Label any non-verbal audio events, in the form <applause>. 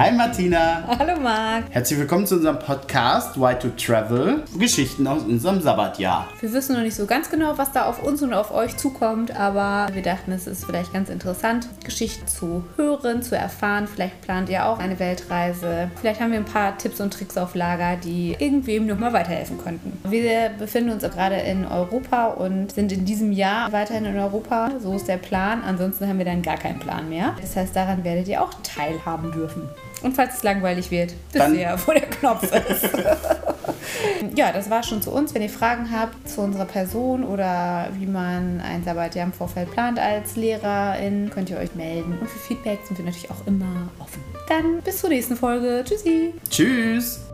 Hi Martina. Hallo Marc. Herzlich willkommen zu unserem Podcast Why to Travel. Geschichten aus unserem Sabbatjahr. Wir wissen noch nicht so ganz genau, was da auf uns und auf euch zukommt, aber wir dachten, es ist vielleicht ganz interessant, Geschichten zu hören, zu erfahren. Vielleicht plant ihr auch eine Weltreise. Vielleicht haben wir ein paar Tipps und Tricks auf Lager, die irgendwem nochmal weiterhelfen könnten. Wir befinden uns gerade in Europa und sind in diesem Jahr weiterhin in Europa. So ist der Plan. Ansonsten haben wir dann gar keinen Plan mehr. Das heißt, daran werdet ihr auch teilhaben dürfen. Und falls es langweilig wird, wisst ihr ja, wo der Knopf ist. <laughs> ja, das war schon zu uns. Wenn ihr Fragen habt zu unserer Person oder wie man ein Sabbatjahr im Vorfeld plant als Lehrerin, könnt ihr euch melden. Und für Feedback sind wir natürlich auch immer offen. Dann bis zur nächsten Folge. Tschüssi. Tschüss.